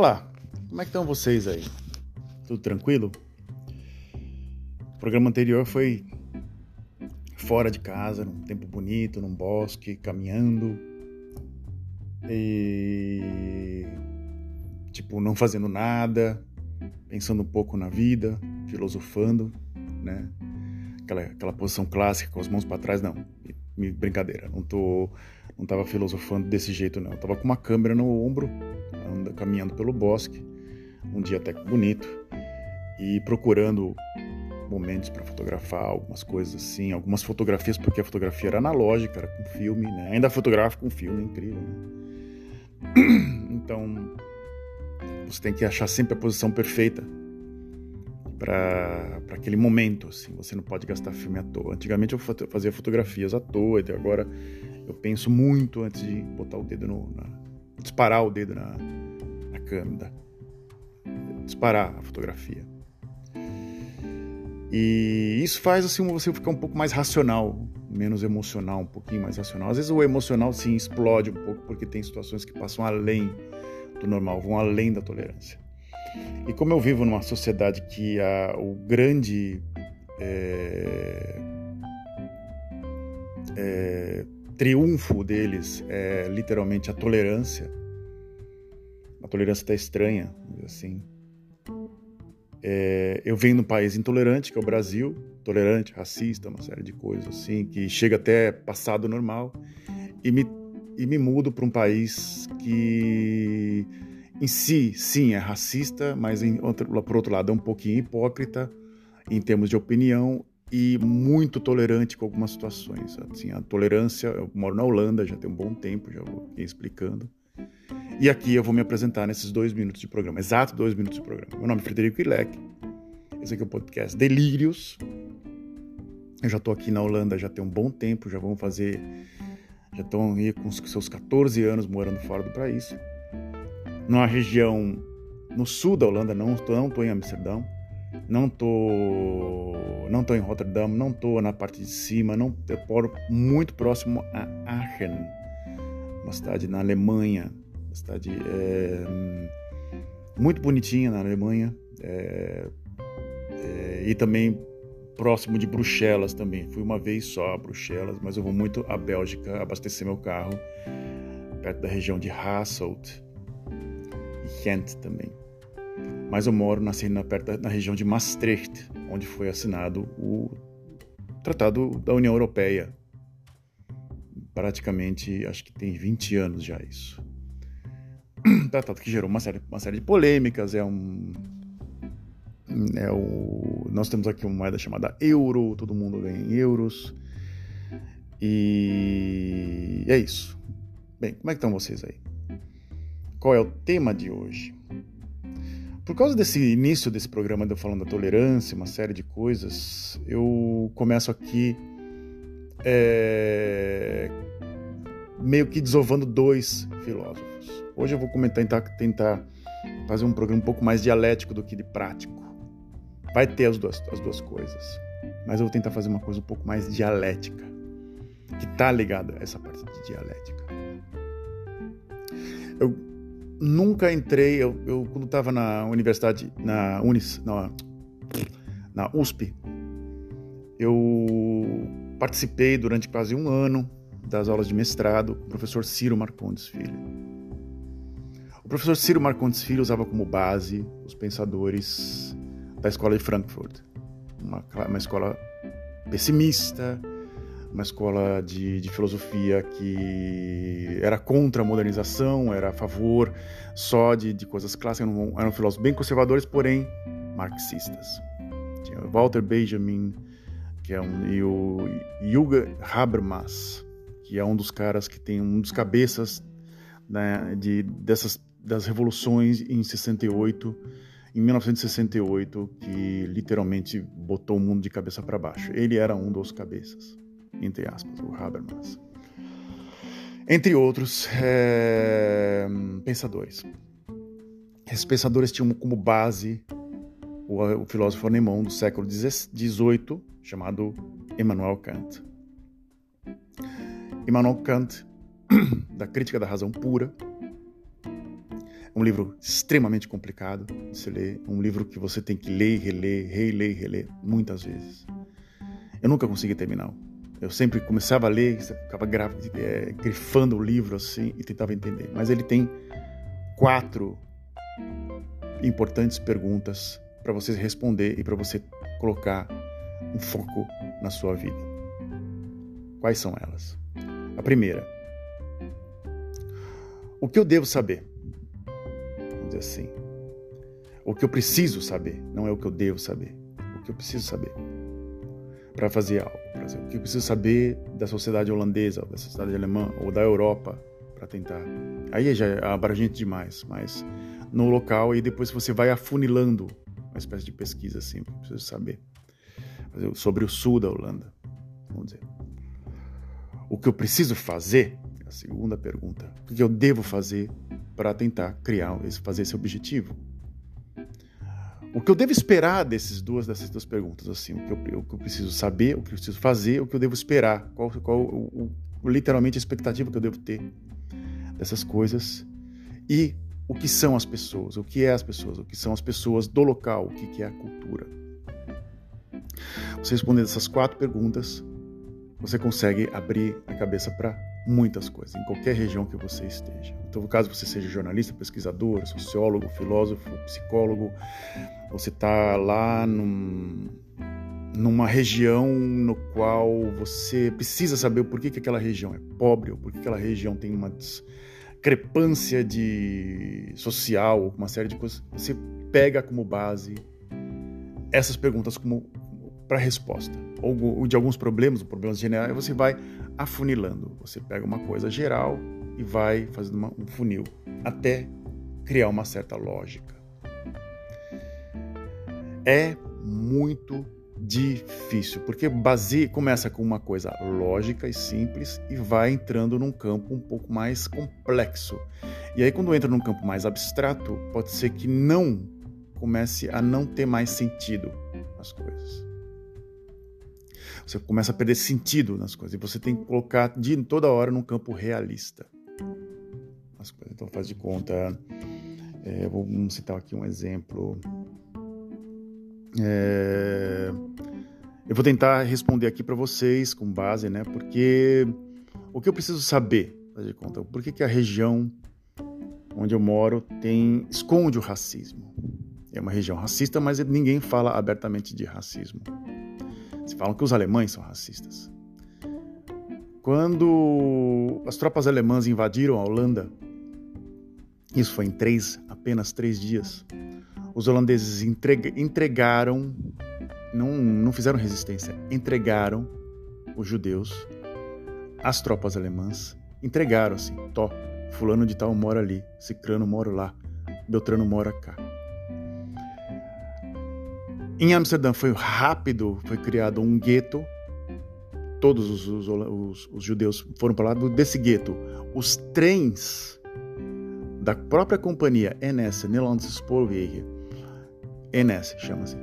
Olá, como é que estão vocês aí? Tudo tranquilo? O programa anterior foi fora de casa, num tempo bonito, num bosque, caminhando e tipo não fazendo nada, pensando um pouco na vida, filosofando, né? Aquela, aquela posição clássica com as mãos para trás, não. Brincadeira, não tô não tava filosofando desse jeito não. Eu tava com uma câmera no ombro, anda, caminhando pelo bosque, um dia até bonito, e procurando momentos para fotografar algumas coisas assim, algumas fotografias, porque a fotografia era analógica, era com filme, né? Ainda fotografa com filme, incrível, né? Então, você tem que achar sempre a posição perfeita para aquele momento, assim. Você não pode gastar filme à toa. Antigamente eu fazia fotografias à toa, e agora eu penso muito antes de botar o dedo no, na, disparar o dedo na câmera, disparar a fotografia. E isso faz assim você ficar um pouco mais racional, menos emocional, um pouquinho mais racional. Às vezes o emocional sim explode um pouco porque tem situações que passam além do normal, vão além da tolerância. E como eu vivo numa sociedade que a, o grande é, é, triunfo deles é literalmente a tolerância. Tolerância está estranha, assim. É, eu venho de um país intolerante, que é o Brasil, tolerante, racista, uma série de coisas assim, que chega até passado normal, e me, e me mudo para um país que em si, sim, é racista, mas em, por outro lado é um pouquinho hipócrita em termos de opinião e muito tolerante com algumas situações. Assim, a tolerância, eu moro na Holanda já tem um bom tempo, já vou explicando. E aqui eu vou me apresentar nesses dois minutos de programa, exato dois minutos de programa. Meu nome é Frederico Ilek, esse aqui é o podcast Delírios. Eu já estou aqui na Holanda já tem um bom tempo, já vamos fazer, já estão aí com seus 14 anos morando fora do país. Numa região no sul da Holanda, não estou não tô em Amsterdão, não tô, não tô em Rotterdam, não tô na parte de cima, não eu moro muito próximo a Aachen, uma cidade na Alemanha, uma cidade é, muito bonitinha na Alemanha, é, é, e também próximo de Bruxelas também. Fui uma vez só a Bruxelas, mas eu vou muito à Bélgica abastecer meu carro, perto da região de Hasselt e Ghent também mas eu moro na, perto, na região de Maastricht, onde foi assinado o Tratado da União Europeia. Praticamente, acho que tem 20 anos já isso. Tratado que gerou uma série, uma série de polêmicas, é um... É o, nós temos aqui uma moeda chamada euro, todo mundo ganha em euros. E é isso. Bem, como é que estão vocês aí? Qual é o tema de hoje? Por causa desse início desse programa de eu falando da tolerância, uma série de coisas, eu começo aqui é, meio que desovando dois filósofos. Hoje eu vou comentar, tentar, tentar fazer um programa um pouco mais dialético do que de prático. Vai ter as duas, as duas coisas, mas eu vou tentar fazer uma coisa um pouco mais dialética, que está ligada a essa parte de dialética. Eu nunca entrei, eu, eu quando estava na universidade, na Unis, na, na USP, eu participei durante quase um ano das aulas de mestrado com o professor Ciro Marcondes Filho. O professor Ciro Marcondes Filho usava como base os pensadores da escola de Frankfurt, uma, uma escola pessimista, uma escola de, de, filosofia que era contra a modernização, era a favor só de, de coisas clássicas, eram, eram, filósofos bem conservadores, porém marxistas. Tinha Walter Benjamin, que é um, e o Hugo Habermas, que é um dos caras que tem um dos cabeças né, de, dessas das revoluções em 68 em 1968 que literalmente botou o mundo de cabeça para baixo. Ele era um dos cabeças entre aspas, o Habermas. Entre outros é, pensadores. Esses pensadores tinham como base o, o filósofo alemão do século XVIII, chamado Immanuel Kant. Immanuel Kant, da Crítica da Razão Pura, um livro extremamente complicado de se ler, um livro que você tem que ler, reler, reler, reler muitas vezes. Eu nunca consegui terminar. Eu sempre começava a ler, ficava é, grifando o livro assim e tentava entender. Mas ele tem quatro importantes perguntas para você responder e para você colocar um foco na sua vida. Quais são elas? A primeira: O que eu devo saber? Vamos dizer assim. O que eu preciso saber, não é o que eu devo saber. O que eu preciso saber para fazer algo. O que eu preciso saber da sociedade holandesa, da sociedade alemã, ou da Europa, para tentar. Aí já é abrangente demais, mas no local e depois você vai afunilando uma espécie de pesquisa assim, preciso saber sobre o sul da Holanda, vamos dizer. O que eu preciso fazer? A segunda pergunta. O que eu devo fazer para tentar criar, fazer esse objetivo? O que eu devo esperar desses duas, dessas duas perguntas, assim, o que, eu, o que eu preciso saber, o que eu preciso fazer, o que eu devo esperar, qual, qual o, o, literalmente a expectativa que eu devo ter dessas coisas e o que são as pessoas, o que é as pessoas, o que são as pessoas do local, o que é a cultura. Você respondendo essas quatro perguntas, você consegue abrir a cabeça para muitas coisas, em qualquer região que você esteja. Então, caso você seja jornalista, pesquisador, sociólogo, filósofo, psicólogo, você está lá num, numa região no qual você precisa saber o porquê que aquela região é pobre, ou porquê que aquela região tem uma discrepância de social, uma série de coisas. Você pega como base essas perguntas como para resposta. Ou de alguns problemas, problemas generais, você vai afunilando. Você pega uma coisa geral e vai fazendo uma, um funil até criar uma certa lógica. É muito difícil, porque base, começa com uma coisa lógica e simples e vai entrando num campo um pouco mais complexo. E aí, quando entra num campo mais abstrato, pode ser que não comece a não ter mais sentido as coisas. Você começa a perder sentido nas coisas. E você tem que colocar de toda hora num campo realista. As coisas. Então faz de conta. É, vamos citar aqui um exemplo. É, eu vou tentar responder aqui para vocês com base, né? Porque o que eu preciso saber, faz de conta, por que, que a região onde eu moro tem esconde o racismo? É uma região racista, mas ninguém fala abertamente de racismo. Se falam que os alemães são racistas. Quando as tropas alemãs invadiram a Holanda, isso foi em três, apenas três dias, os holandeses entregaram, não, não fizeram resistência, entregaram os judeus às tropas alemãs, entregaram assim, tó, fulano de tal mora ali, cicrano mora lá, beltrano mora cá. Em Amsterdã foi rápido, foi criado um gueto. Todos os, os, os, os judeus foram para lá desse gueto. Os trens da própria companhia NS, Nederlandse Spoorwegen, NS chama-se,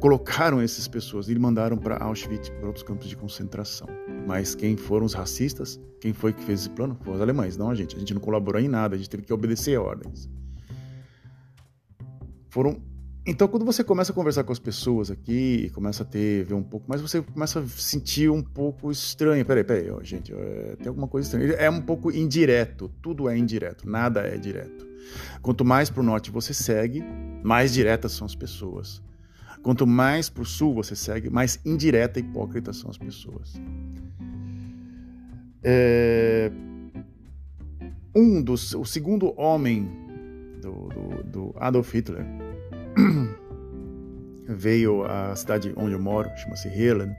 colocaram essas pessoas e mandaram para Auschwitz, para outros campos de concentração. Mas quem foram os racistas? Quem foi que fez esse plano? Foram os alemães, não a gente. A gente não colaborou em nada, a gente teve que obedecer ordens. Foram então, quando você começa a conversar com as pessoas aqui começa a ter, ver um pouco mais, você começa a sentir um pouco estranho. Peraí, peraí, ó, gente, é, tem alguma coisa estranha. É um pouco indireto, tudo é indireto, nada é direto. Quanto mais para o norte você segue, mais diretas são as pessoas. Quanto mais para o sul você segue, mais indireta e hipócrita são as pessoas. É... Um dos, o segundo homem do, do, do Adolf Hitler veio à cidade onde eu moro, chama-se Heerlen,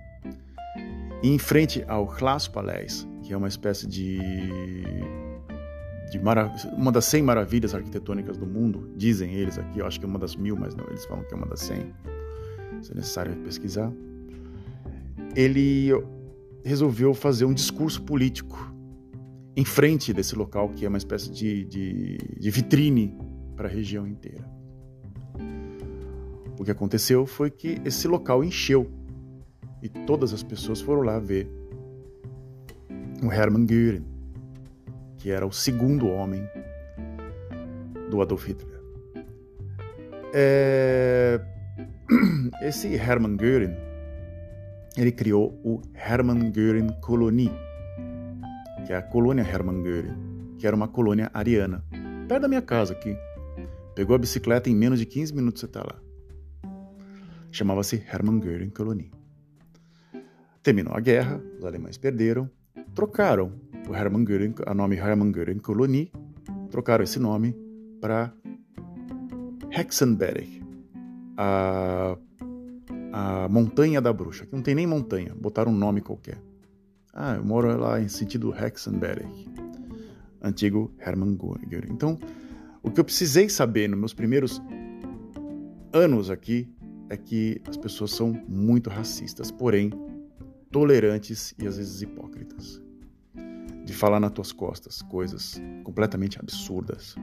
e em frente ao Glaspaleis, que é uma espécie de, de uma das 100 maravilhas arquitetônicas do mundo, dizem eles aqui, eu acho que é uma das mil, mas não, eles falam que é uma das 100, se é necessário pesquisar. Ele resolveu fazer um discurso político em frente desse local, que é uma espécie de, de, de vitrine para a região inteira. O que aconteceu foi que esse local encheu e todas as pessoas foram lá ver o Hermann Göring, que era o segundo homem do Adolf Hitler. É... Esse Hermann Göring, ele criou o Hermann Göring Kolonie, que é a colônia Hermann Göring, que era uma colônia ariana, perto da minha casa aqui. Pegou a bicicleta em menos de 15 minutos você está lá. Chamava-se Hermann Göring Kolonie. Terminou a guerra, os alemães perderam, trocaram o Hermann Göring, a nome Hermann Göring Kolonie, trocaram esse nome para Hexenberg, a, a Montanha da Bruxa, que não tem nem montanha, botaram um nome qualquer. Ah, eu moro lá em sentido Hexenberg, antigo Hermann Göring. Então, o que eu precisei saber nos meus primeiros anos aqui é que as pessoas são muito racistas, porém tolerantes e às vezes hipócritas. De falar nas tuas costas coisas completamente absurdas.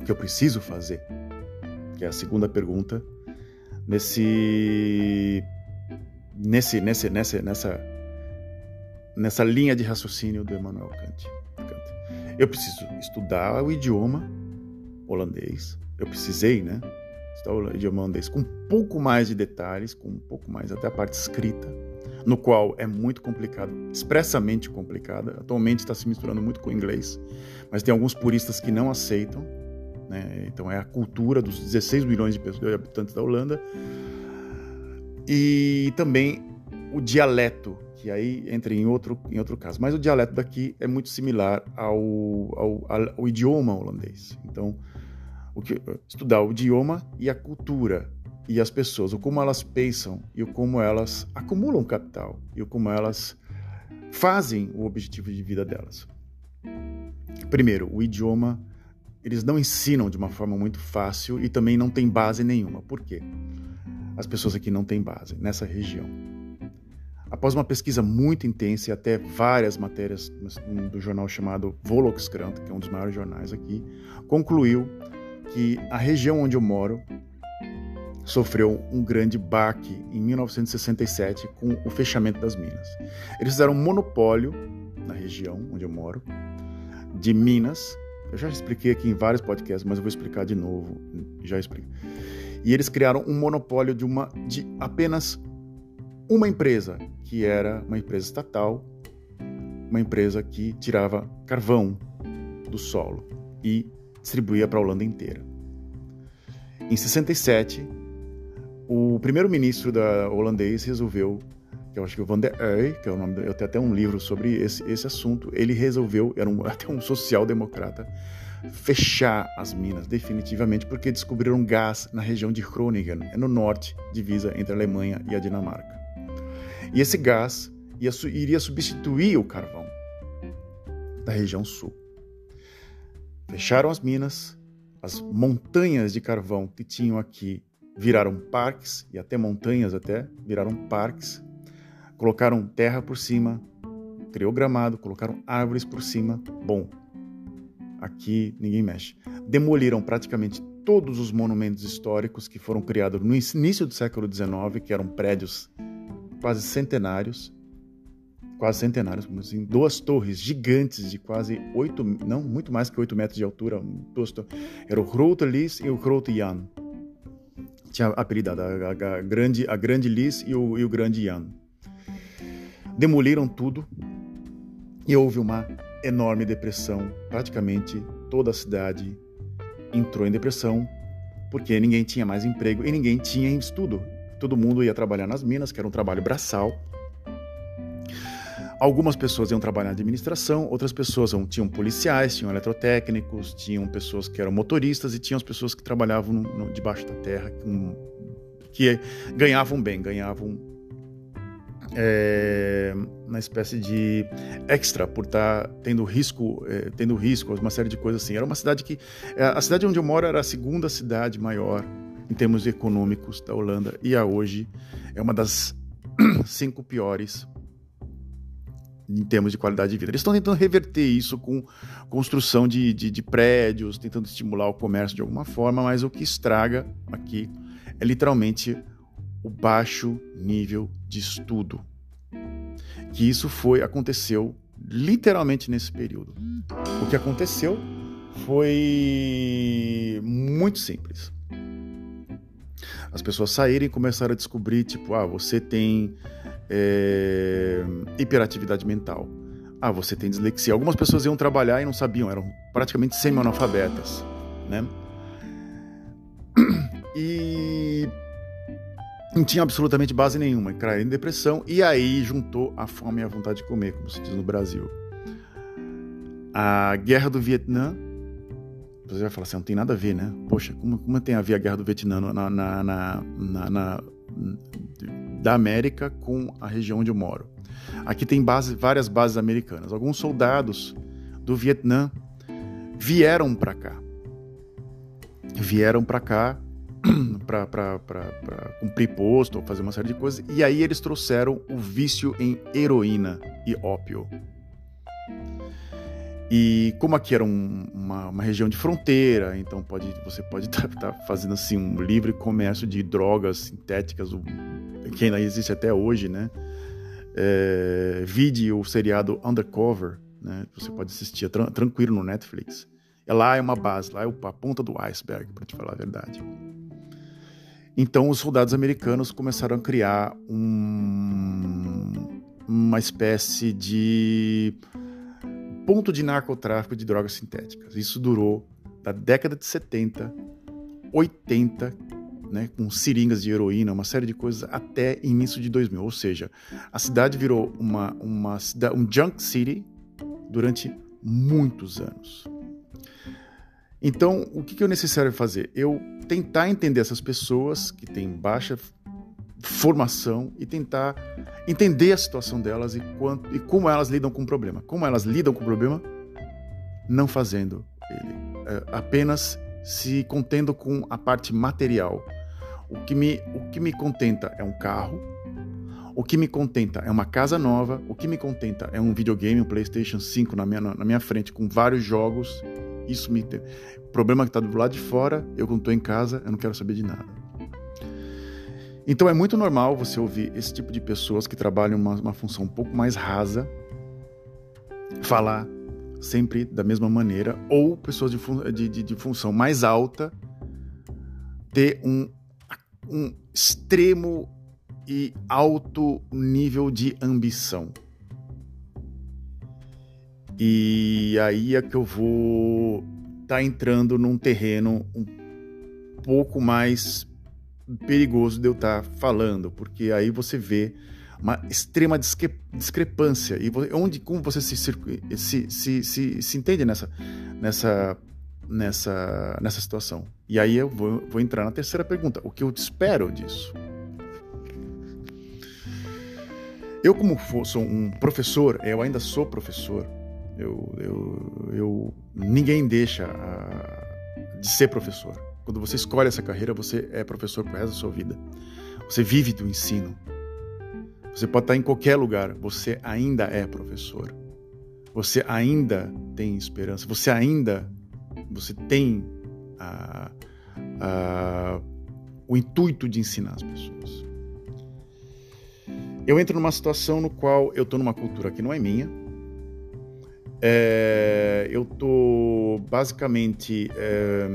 O que eu preciso fazer, que é a segunda pergunta, nesse nesse nesse nessa nessa nessa linha de raciocínio do Emmanuel Kant. Eu preciso estudar o idioma holandês. Eu precisei, né? Estudar o com um pouco mais de detalhes, com um pouco mais até a parte escrita, no qual é muito complicado, expressamente complicada. Atualmente está se misturando muito com o inglês, mas tem alguns puristas que não aceitam. Né? Então é a cultura dos 16 milhões de, pessoas, de habitantes da Holanda. E também o dialeto que aí entra em outro, em outro caso. Mas o dialeto daqui é muito similar ao, ao, ao idioma holandês. Então, o que, estudar o idioma e a cultura e as pessoas, o como elas pensam e o como elas acumulam capital e o como elas fazem o objetivo de vida delas. Primeiro, o idioma eles não ensinam de uma forma muito fácil e também não tem base nenhuma. Por quê? As pessoas aqui não têm base nessa região. Após uma pesquisa muito intensa e até várias matérias do jornal chamado Volkskrant, que é um dos maiores jornais aqui, concluiu que a região onde eu moro sofreu um grande baque em 1967 com o fechamento das minas. Eles fizeram um monopólio na região onde eu moro de minas. Eu já expliquei aqui em vários podcasts, mas eu vou explicar de novo. Já expliquei. E eles criaram um monopólio de uma de apenas uma empresa, que era uma empresa estatal, uma empresa que tirava carvão do solo e distribuía para a Holanda inteira. Em 67, o primeiro-ministro da holandês resolveu, que eu acho que o Van der Eyck, que é o nome, eu tenho até um livro sobre esse, esse assunto, ele resolveu, era um, até um social-democrata, fechar as minas definitivamente porque descobriram gás na região de Groningen, é no norte, divisa entre a Alemanha e a Dinamarca. E esse gás ia, iria substituir o carvão da região sul. Fecharam as minas, as montanhas de carvão que tinham aqui viraram parques, e até montanhas até, viraram parques. Colocaram terra por cima, criou gramado, colocaram árvores por cima. Bom, aqui ninguém mexe. Demoliram praticamente todos os monumentos históricos que foram criados no início do século XIX, que eram prédios quase centenários, quase centenários, assim, duas torres gigantes de quase oito, não, muito mais que oito metros de altura, duas. Era o Grote Lis e o Grote Jan. Tinha apelidado a, a, a, grande, a Grande Lis e o, e o Grande Jan. Demoliram tudo e houve uma enorme depressão. Praticamente toda a cidade entrou em depressão porque ninguém tinha mais emprego e ninguém tinha estudo. Todo mundo ia trabalhar nas minas, que era um trabalho braçal. Algumas pessoas iam trabalhar na administração, outras pessoas tinham policiais, tinham eletrotécnicos, tinham pessoas que eram motoristas e tinham as pessoas que trabalhavam no, no, debaixo da terra, que, que ganhavam bem, ganhavam é, uma espécie de extra por estar tá tendo risco, é, tendo risco, uma série de coisas assim. Era uma cidade que é, a cidade onde eu moro era a segunda cidade maior em termos econômicos da Holanda e a hoje é uma das cinco piores em termos de qualidade de vida. Eles estão tentando reverter isso com construção de, de, de, prédios, tentando estimular o comércio de alguma forma, mas o que estraga aqui é literalmente o baixo nível de estudo. Que isso foi aconteceu literalmente nesse período. O que aconteceu foi muito simples. As pessoas saírem e começaram a descobrir, tipo, ah, você tem é, hiperatividade mental. Ah, você tem dislexia. Algumas pessoas iam trabalhar e não sabiam, eram praticamente semi-analfabetas, né? E não tinha absolutamente base nenhuma, caíram em depressão e aí juntou a fome e a vontade de comer, como se diz no Brasil. A guerra do Vietnã, você vai falar assim, não tem nada a ver, né? Poxa, como, como tem a ver a guerra do Vietnã na, na, na, na da América com a região onde eu moro? Aqui tem base, várias bases americanas. Alguns soldados do Vietnã vieram para cá. Vieram para cá para cumprir posto ou fazer uma série de coisas. E aí eles trouxeram o vício em heroína e ópio. E como aqui era um, uma, uma, região de fronteira, então pode, você pode estar tá, tá fazendo assim um livre comércio de drogas sintéticas, o, que ainda existe até hoje, né? É, vide o seriado Undercover, né? Você pode assistir é tran tranquilo no Netflix. É lá é uma base, lá é a ponta do iceberg, para te falar a verdade. Então os soldados americanos começaram a criar um, uma espécie de ponto de narcotráfico de drogas sintéticas. Isso durou da década de 70, 80, né, com seringas de heroína, uma série de coisas, até início de 2000. Ou seja, a cidade virou uma, uma um junk city durante muitos anos. Então, o que, que é necessário fazer? Eu tentar entender essas pessoas que têm baixa formação e tentar entender a situação delas e, quanto, e como elas lidam com o problema. Como elas lidam com o problema? Não fazendo ele, é, apenas se contendo com a parte material. O que, me, o que me contenta é um carro, o que me contenta é uma casa nova, o que me contenta é um videogame, um PlayStation 5 na minha, na minha frente com vários jogos. Isso me. O problema que está do lado de fora, eu estou em casa, eu não quero saber de nada. Então é muito normal você ouvir esse tipo de pessoas que trabalham uma, uma função um pouco mais rasa falar sempre da mesma maneira, ou pessoas de, fun de, de, de função mais alta ter um, um extremo e alto nível de ambição. E aí é que eu vou estar tá entrando num terreno um pouco mais perigoso de eu estar tá falando, porque aí você vê uma extrema discre discrepância e onde como você se, se, se, se, se entende nessa nessa nessa nessa situação. E aí eu vou, vou entrar na terceira pergunta: o que eu espero disso? Eu como sou um professor, eu ainda sou professor. Eu, eu, eu ninguém deixa a, de ser professor. Quando você escolhe essa carreira, você é professor pro resto da sua vida. Você vive do ensino. Você pode estar em qualquer lugar, você ainda é professor. Você ainda tem esperança, você ainda você tem a, a, o intuito de ensinar as pessoas. Eu entro numa situação no qual eu estou numa cultura que não é minha, é, eu estou basicamente é,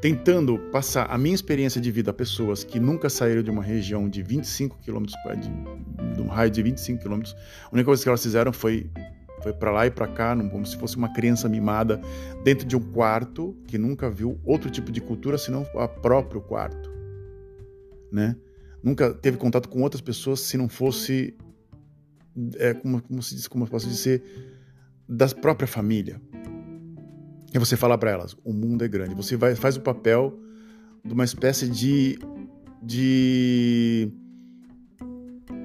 tentando passar a minha experiência de vida a pessoas que nunca saíram de uma região de 25 quilômetros, de, de um raio de 25 quilômetros. A única coisa que elas fizeram foi foi para lá e para cá, como se fosse uma criança mimada dentro de um quarto que nunca viu outro tipo de cultura senão o próprio quarto, né? Nunca teve contato com outras pessoas se não fosse é, como, como se diz, como posso dizer, da própria família. E você falar para elas: o mundo é grande. Você vai, faz o papel de uma espécie de, de.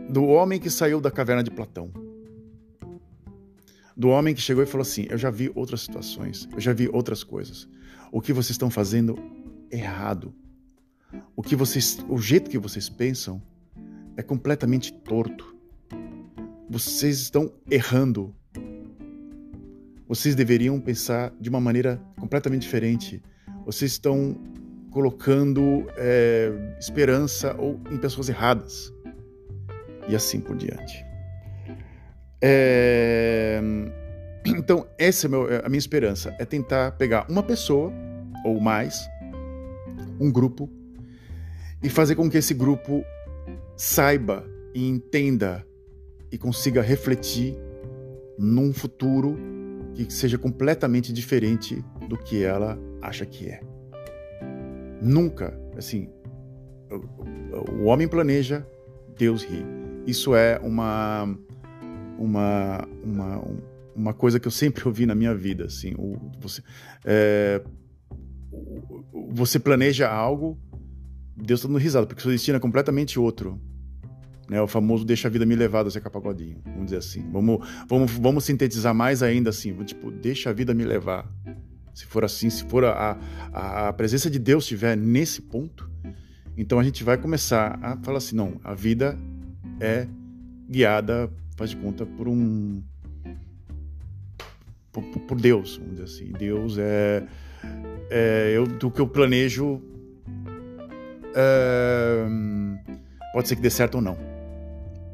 do homem que saiu da caverna de Platão. Do homem que chegou e falou assim: Eu já vi outras situações, eu já vi outras coisas. O que vocês estão fazendo é errado. O que vocês, o jeito que vocês pensam é completamente torto. Vocês estão errando vocês deveriam pensar de uma maneira completamente diferente. Vocês estão colocando é, esperança ou em pessoas erradas e assim por diante. É... Então, essa é meu, a minha esperança, é tentar pegar uma pessoa ou mais, um grupo, e fazer com que esse grupo saiba e entenda e consiga refletir num futuro que seja completamente diferente do que ela acha que é. Nunca, assim, o homem planeja, Deus ri. Isso é uma uma uma uma coisa que eu sempre ouvi na minha vida, assim, o, você é, você planeja algo, Deus está dando risada, porque seu destino é completamente outro. Né, o famoso deixa a vida me levar do Zeca Pagodinho, vamos dizer assim. Vamos, vamos, vamos sintetizar mais ainda assim, tipo, deixa a vida me levar. Se for assim, se for a, a, a presença de Deus estiver nesse ponto, então a gente vai começar a falar assim, não, a vida é guiada, faz de conta, por um por, por Deus, vamos dizer assim. Deus é, é eu, do que eu planejo é, pode ser que dê certo ou não.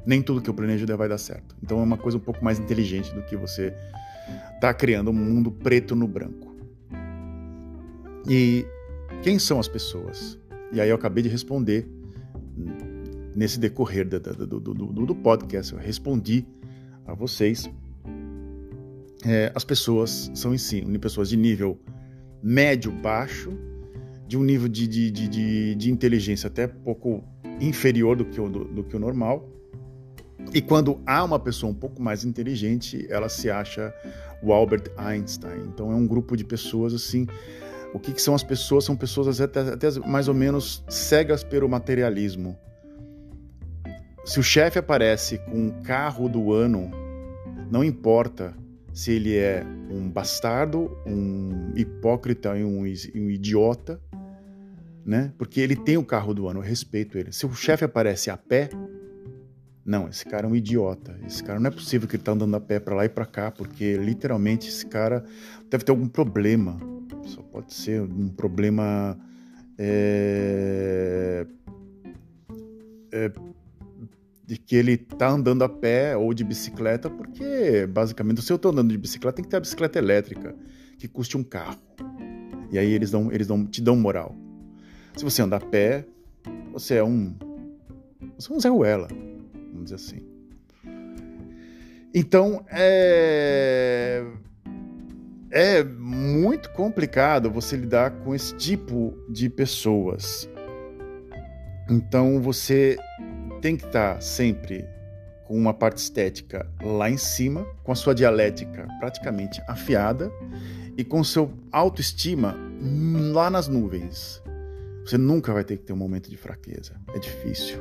Nem tudo que eu planejo vai dar certo. Então é uma coisa um pouco mais inteligente do que você tá criando um mundo preto no branco. E quem são as pessoas? E aí eu acabei de responder nesse decorrer do, do, do, do podcast. Eu respondi a vocês. É, as pessoas são em si pessoas de nível médio, baixo, de um nível de, de, de, de, inteligência até pouco inferior do que, o, do que o normal. E quando há uma pessoa um pouco mais inteligente, ela se acha o Albert Einstein. Então é um grupo de pessoas assim o que, que são as pessoas? São pessoas até, até mais ou menos cegas pelo materialismo. Se o chefe aparece com um carro do ano, não importa se ele é um bastardo, um hipócrita e um, um idiota, né? Porque ele tem o carro do ano, eu respeito ele. Se o chefe aparece a pé, não, esse cara é um idiota. Esse cara não é possível que ele tá andando a pé para lá e para cá, porque literalmente esse cara deve ter algum problema. Só pode ser um problema é, é, de que ele tá andando a pé ou de bicicleta, porque basicamente se eu tô andando de bicicleta tem que ter a bicicleta elétrica que custe um carro. E aí eles dão, eles dão, te dão moral. Se você anda a pé, você é um você é um Zé Ruela, vamos dizer assim. Então, é é muito complicado você lidar com esse tipo de pessoas. Então você tem que estar sempre com uma parte estética lá em cima, com a sua dialética praticamente afiada e com seu autoestima lá nas nuvens. Você nunca vai ter que ter um momento de fraqueza. É difícil.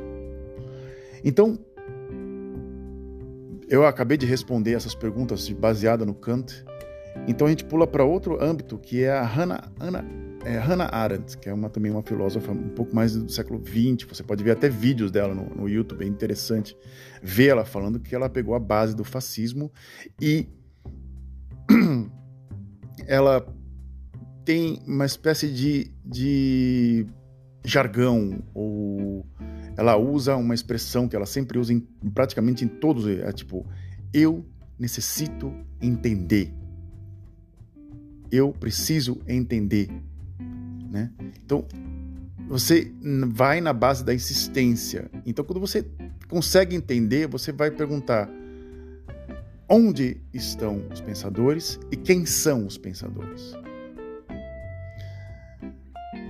Então, eu acabei de responder essas perguntas baseada no Kant então a gente pula para outro âmbito, que é a Hannah, é, Hannah Arendt, que é uma, também uma filósofa um pouco mais do século XX. Você pode ver até vídeos dela no, no YouTube, é interessante ver ela falando que ela pegou a base do fascismo e ela tem uma espécie de, de jargão ou ela usa uma expressão que ela sempre usa em, praticamente em todos, é tipo, eu necessito entender eu preciso entender, né? Então, você vai na base da insistência. Então, quando você consegue entender, você vai perguntar onde estão os pensadores e quem são os pensadores.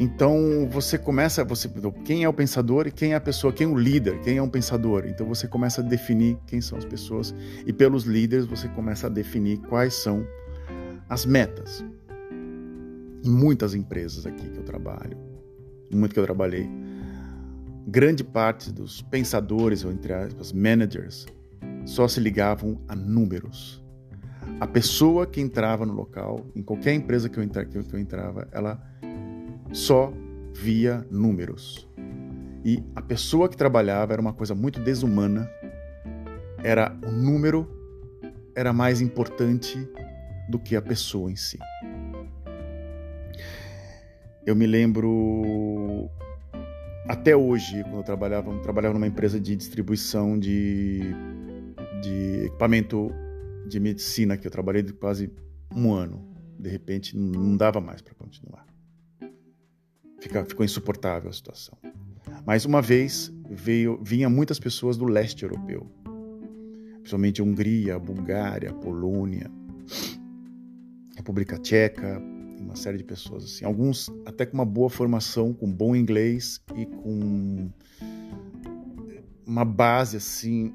Então você começa, você quem é o pensador e quem é a pessoa, quem é o líder, quem é um pensador. Então você começa a definir quem são as pessoas e pelos líderes você começa a definir quais são as metas. Em muitas empresas aqui que eu trabalho, muito que eu trabalhei, grande parte dos pensadores, ou entre aspas, managers, só se ligavam a números. A pessoa que entrava no local, em qualquer empresa que eu, que eu entrava, ela só via números. E a pessoa que trabalhava era uma coisa muito desumana. Era o número era mais importante do que a pessoa em si. Eu me lembro até hoje, quando eu trabalhava, eu trabalhava numa empresa de distribuição de, de equipamento de medicina que eu trabalhei de quase um ano. De repente, não dava mais para continuar. Fica, ficou insuportável a situação. Mas uma vez veio, vinha muitas pessoas do leste europeu, principalmente Hungria, Bulgária, Polônia, República Tcheca, uma série de pessoas assim. Alguns até com uma boa formação, com bom inglês e com uma base assim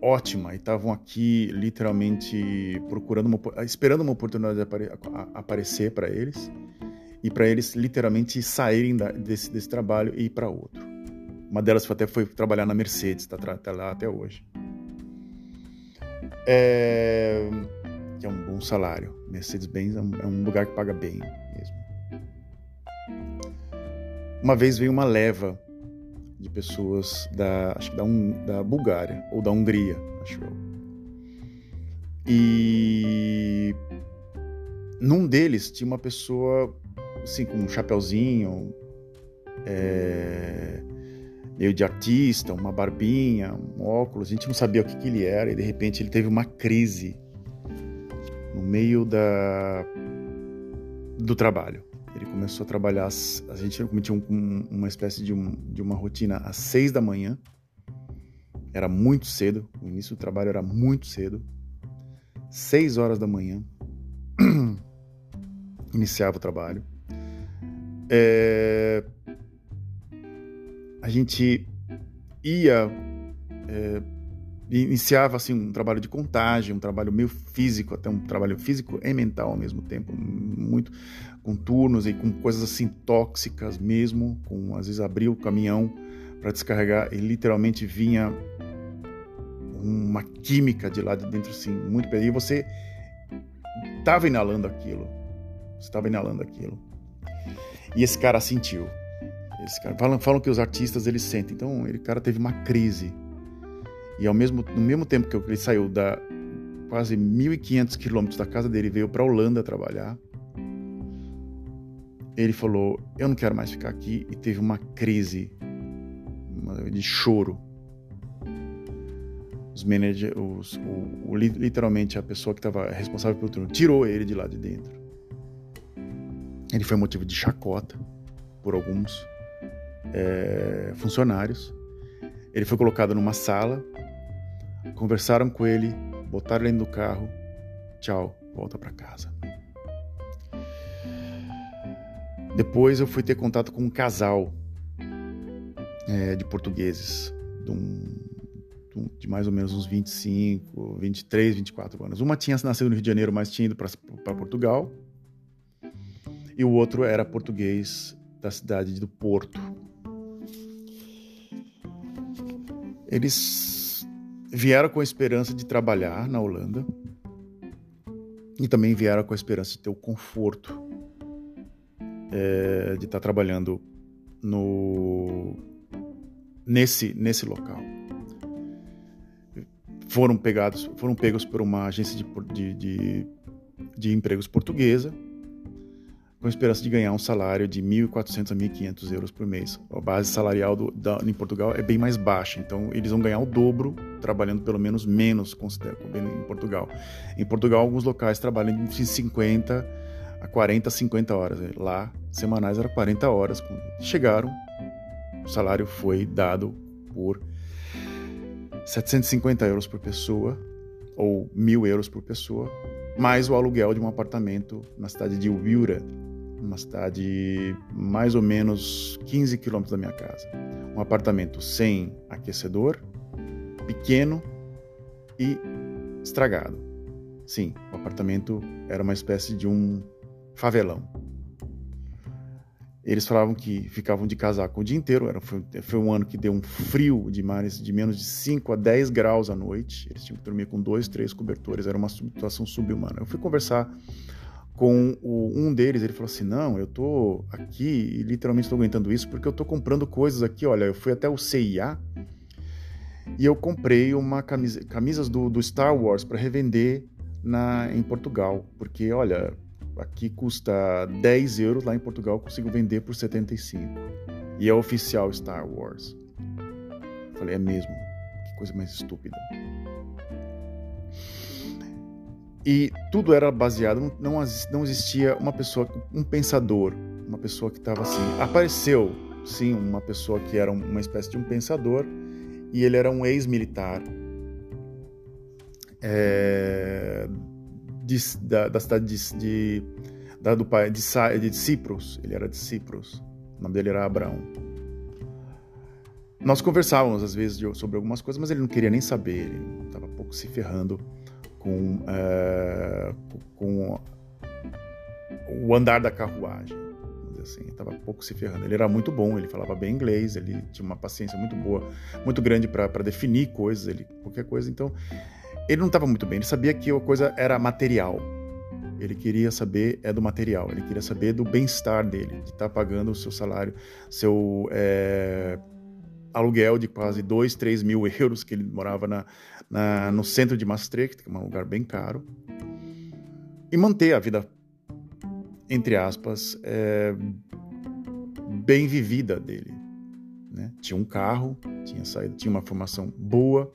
ótima e estavam aqui literalmente procurando uma, esperando uma oportunidade de apare, aparecer para eles e para eles literalmente saírem da, desse, desse trabalho e ir para outro. Uma delas até foi trabalhar na Mercedes, está tá lá até hoje. É, que é um bom salário. Mercedes-Benz é, um, é um lugar que paga bem mesmo. Uma vez veio uma leva de pessoas da, acho que da, um, da Bulgária ou da Hungria, acho eu. E num deles tinha uma pessoa assim com um chapéuzinho, é, meio de artista, uma barbinha, um óculos. A gente não sabia o que, que ele era e de repente ele teve uma crise no meio da do trabalho. Ele começou a trabalhar, a gente cometia um, uma espécie de, um, de uma rotina às seis da manhã. Era muito cedo, o início do trabalho era muito cedo. Seis horas da manhã, iniciava o trabalho. É, a gente ia é, iniciava assim um trabalho de contagem, um trabalho meio físico, até um trabalho físico e mental ao mesmo tempo, muito com turnos e com coisas assim tóxicas mesmo, com às vezes abrir o caminhão para descarregar e literalmente vinha uma química de lá de dentro assim, muito e você estava inalando aquilo. Estava inalando aquilo. E esse cara sentiu. Esse cara falam, falam que os artistas eles sentem. Então, ele cara teve uma crise e ao mesmo, no mesmo tempo que ele saiu da quase 1.500 quilômetros da casa dele veio para a Holanda trabalhar, ele falou: Eu não quero mais ficar aqui. E teve uma crise de choro. Os managers, os, o, o, literalmente a pessoa que estava responsável pelo turno, tirou ele de lá de dentro. Ele foi motivo de chacota por alguns é, funcionários. Ele foi colocado numa sala Conversaram com ele, botaram ele no carro. Tchau, volta para casa. Depois eu fui ter contato com um casal é, de portugueses, de, um, de, mais ou menos uns 25, 23, 24 anos. Uma tinha nascido no Rio de Janeiro, mas tinha ido para Portugal. E o outro era português da cidade do Porto. Eles vieram com a esperança de trabalhar na Holanda e também vieram com a esperança de ter o conforto é, de estar trabalhando no nesse nesse local. Foram pegados, foram pegos por uma agência de, de, de, de empregos portuguesa com esperança de ganhar um salário de 1.400 a 1.500 euros por mês. A base salarial do, da, em Portugal é bem mais baixa, então eles vão ganhar o dobro trabalhando pelo menos menos em Portugal. Em Portugal, alguns locais trabalham de 50 a 40, 50 horas. Lá, semanais, era 40 horas. Chegaram, o salário foi dado por 750 euros por pessoa, ou 1.000 euros por pessoa, mais o aluguel de um apartamento na cidade de Wilra, uma cidade mais ou menos 15 quilômetros da minha casa. Um apartamento sem aquecedor, pequeno e estragado. Sim, o apartamento era uma espécie de um favelão. Eles falavam que ficavam de casaco o dia inteiro. Era, foi, foi um ano que deu um frio de, mais, de menos de 5 a 10 graus à noite. Eles tinham que dormir com dois, três cobertores. Era uma situação subhumana. Eu fui conversar com o, um deles, ele falou assim: Não, eu tô aqui e literalmente estou aguentando isso porque eu tô comprando coisas aqui. Olha, eu fui até o CIA e eu comprei uma camisa, camisas do, do Star Wars para revender na, em Portugal, porque olha, aqui custa 10 euros, lá em Portugal eu consigo vender por 75 e é oficial Star Wars. Eu falei: É mesmo? Que coisa mais estúpida. E tudo era baseado, não, não existia uma pessoa, um pensador, uma pessoa que estava assim. Apareceu, sim, uma pessoa que era uma espécie de um pensador, e ele era um ex-militar é, da, da, cidade de, de, da, do, de, de Cipros. Ele era de Cipros. O nome dele era Abraão. Nós conversávamos às vezes sobre algumas coisas, mas ele não queria nem saber. Ele estava pouco se ferrando com, uh, com o andar da carruagem. Assim, estava pouco se ferrando. Ele era muito bom, ele falava bem inglês, ele tinha uma paciência muito boa, muito grande para definir coisas, ele qualquer coisa. Então, ele não estava muito bem. Ele sabia que a coisa era material. Ele queria saber é do material. Ele queria saber do bem-estar dele, de estar tá pagando o seu salário, seu é, aluguel de quase 2, 3 mil euros, que ele morava na, na, no centro de Maastricht, que é um lugar bem caro, e manter a vida, entre aspas, é, bem vivida dele. Né? Tinha um carro, tinha saído, tinha uma formação boa,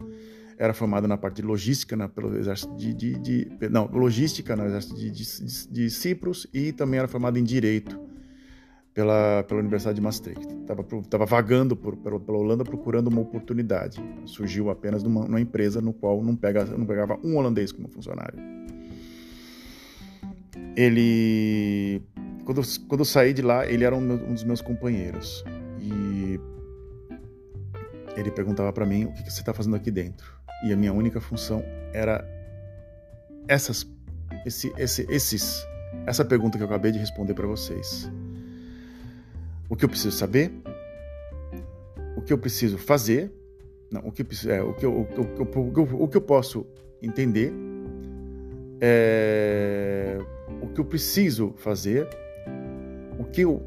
era formado na parte de logística na, pelo exército de, de, de, não logística no exército de, de, de Cipros e também era formado em direito pela, pela Universidade de Maastricht. Estava vagando por, pela, pela, Holanda procurando uma oportunidade. Surgiu apenas numa, numa empresa no qual não, pega, não pegava um holandês como funcionário. Ele. Quando, quando eu saí de lá, ele era um, um dos meus companheiros. E ele perguntava para mim: o que, que você está fazendo aqui dentro? E a minha única função era essas, esse, esse, esses, essa pergunta que eu acabei de responder para vocês o que eu preciso saber, o que eu preciso fazer, não, o que, é, o que, eu, o, o, o que eu posso entender, é, o que eu preciso fazer, o que eu,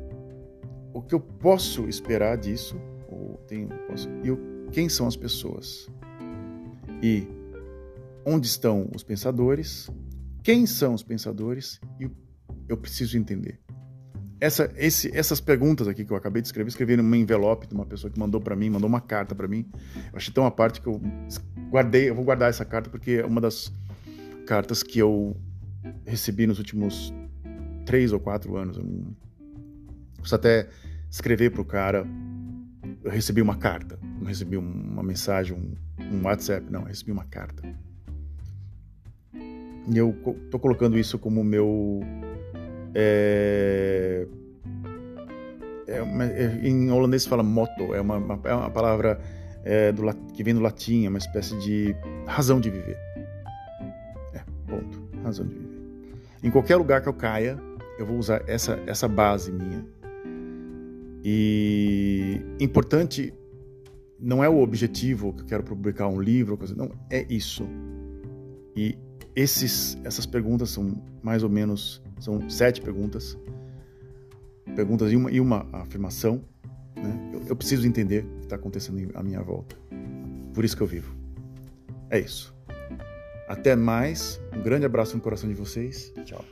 o que eu posso esperar disso, ou tenho, posso, e o, quem são as pessoas, e onde estão os pensadores, quem são os pensadores, e eu preciso entender essa, esse, essas perguntas aqui que eu acabei de escrever, escrevi num envelope de uma pessoa que mandou para mim, mandou uma carta para mim. Eu achei tão uma parte que eu guardei, eu vou guardar essa carta porque é uma das cartas que eu recebi nos últimos três ou quatro anos. Eu não até escrever pro cara. Eu recebi uma carta, não recebi uma mensagem, um, um WhatsApp, não, eu recebi uma carta. E eu tô colocando isso como meu é, é, é, em holandês se fala motto, é uma, uma, é uma palavra é, do, que vem do latim, é uma espécie de razão de viver. É, ponto. Razão de viver. Em qualquer lugar que eu caia, eu vou usar essa, essa base minha. E importante não é o objetivo que eu quero publicar um livro, coisa, não, é isso. E esses, essas perguntas são mais ou menos são sete perguntas, perguntas e uma, e uma afirmação. Né? Eu, eu preciso entender o que está acontecendo à minha volta. Por isso que eu vivo. É isso. Até mais. Um grande abraço no coração de vocês. Tchau.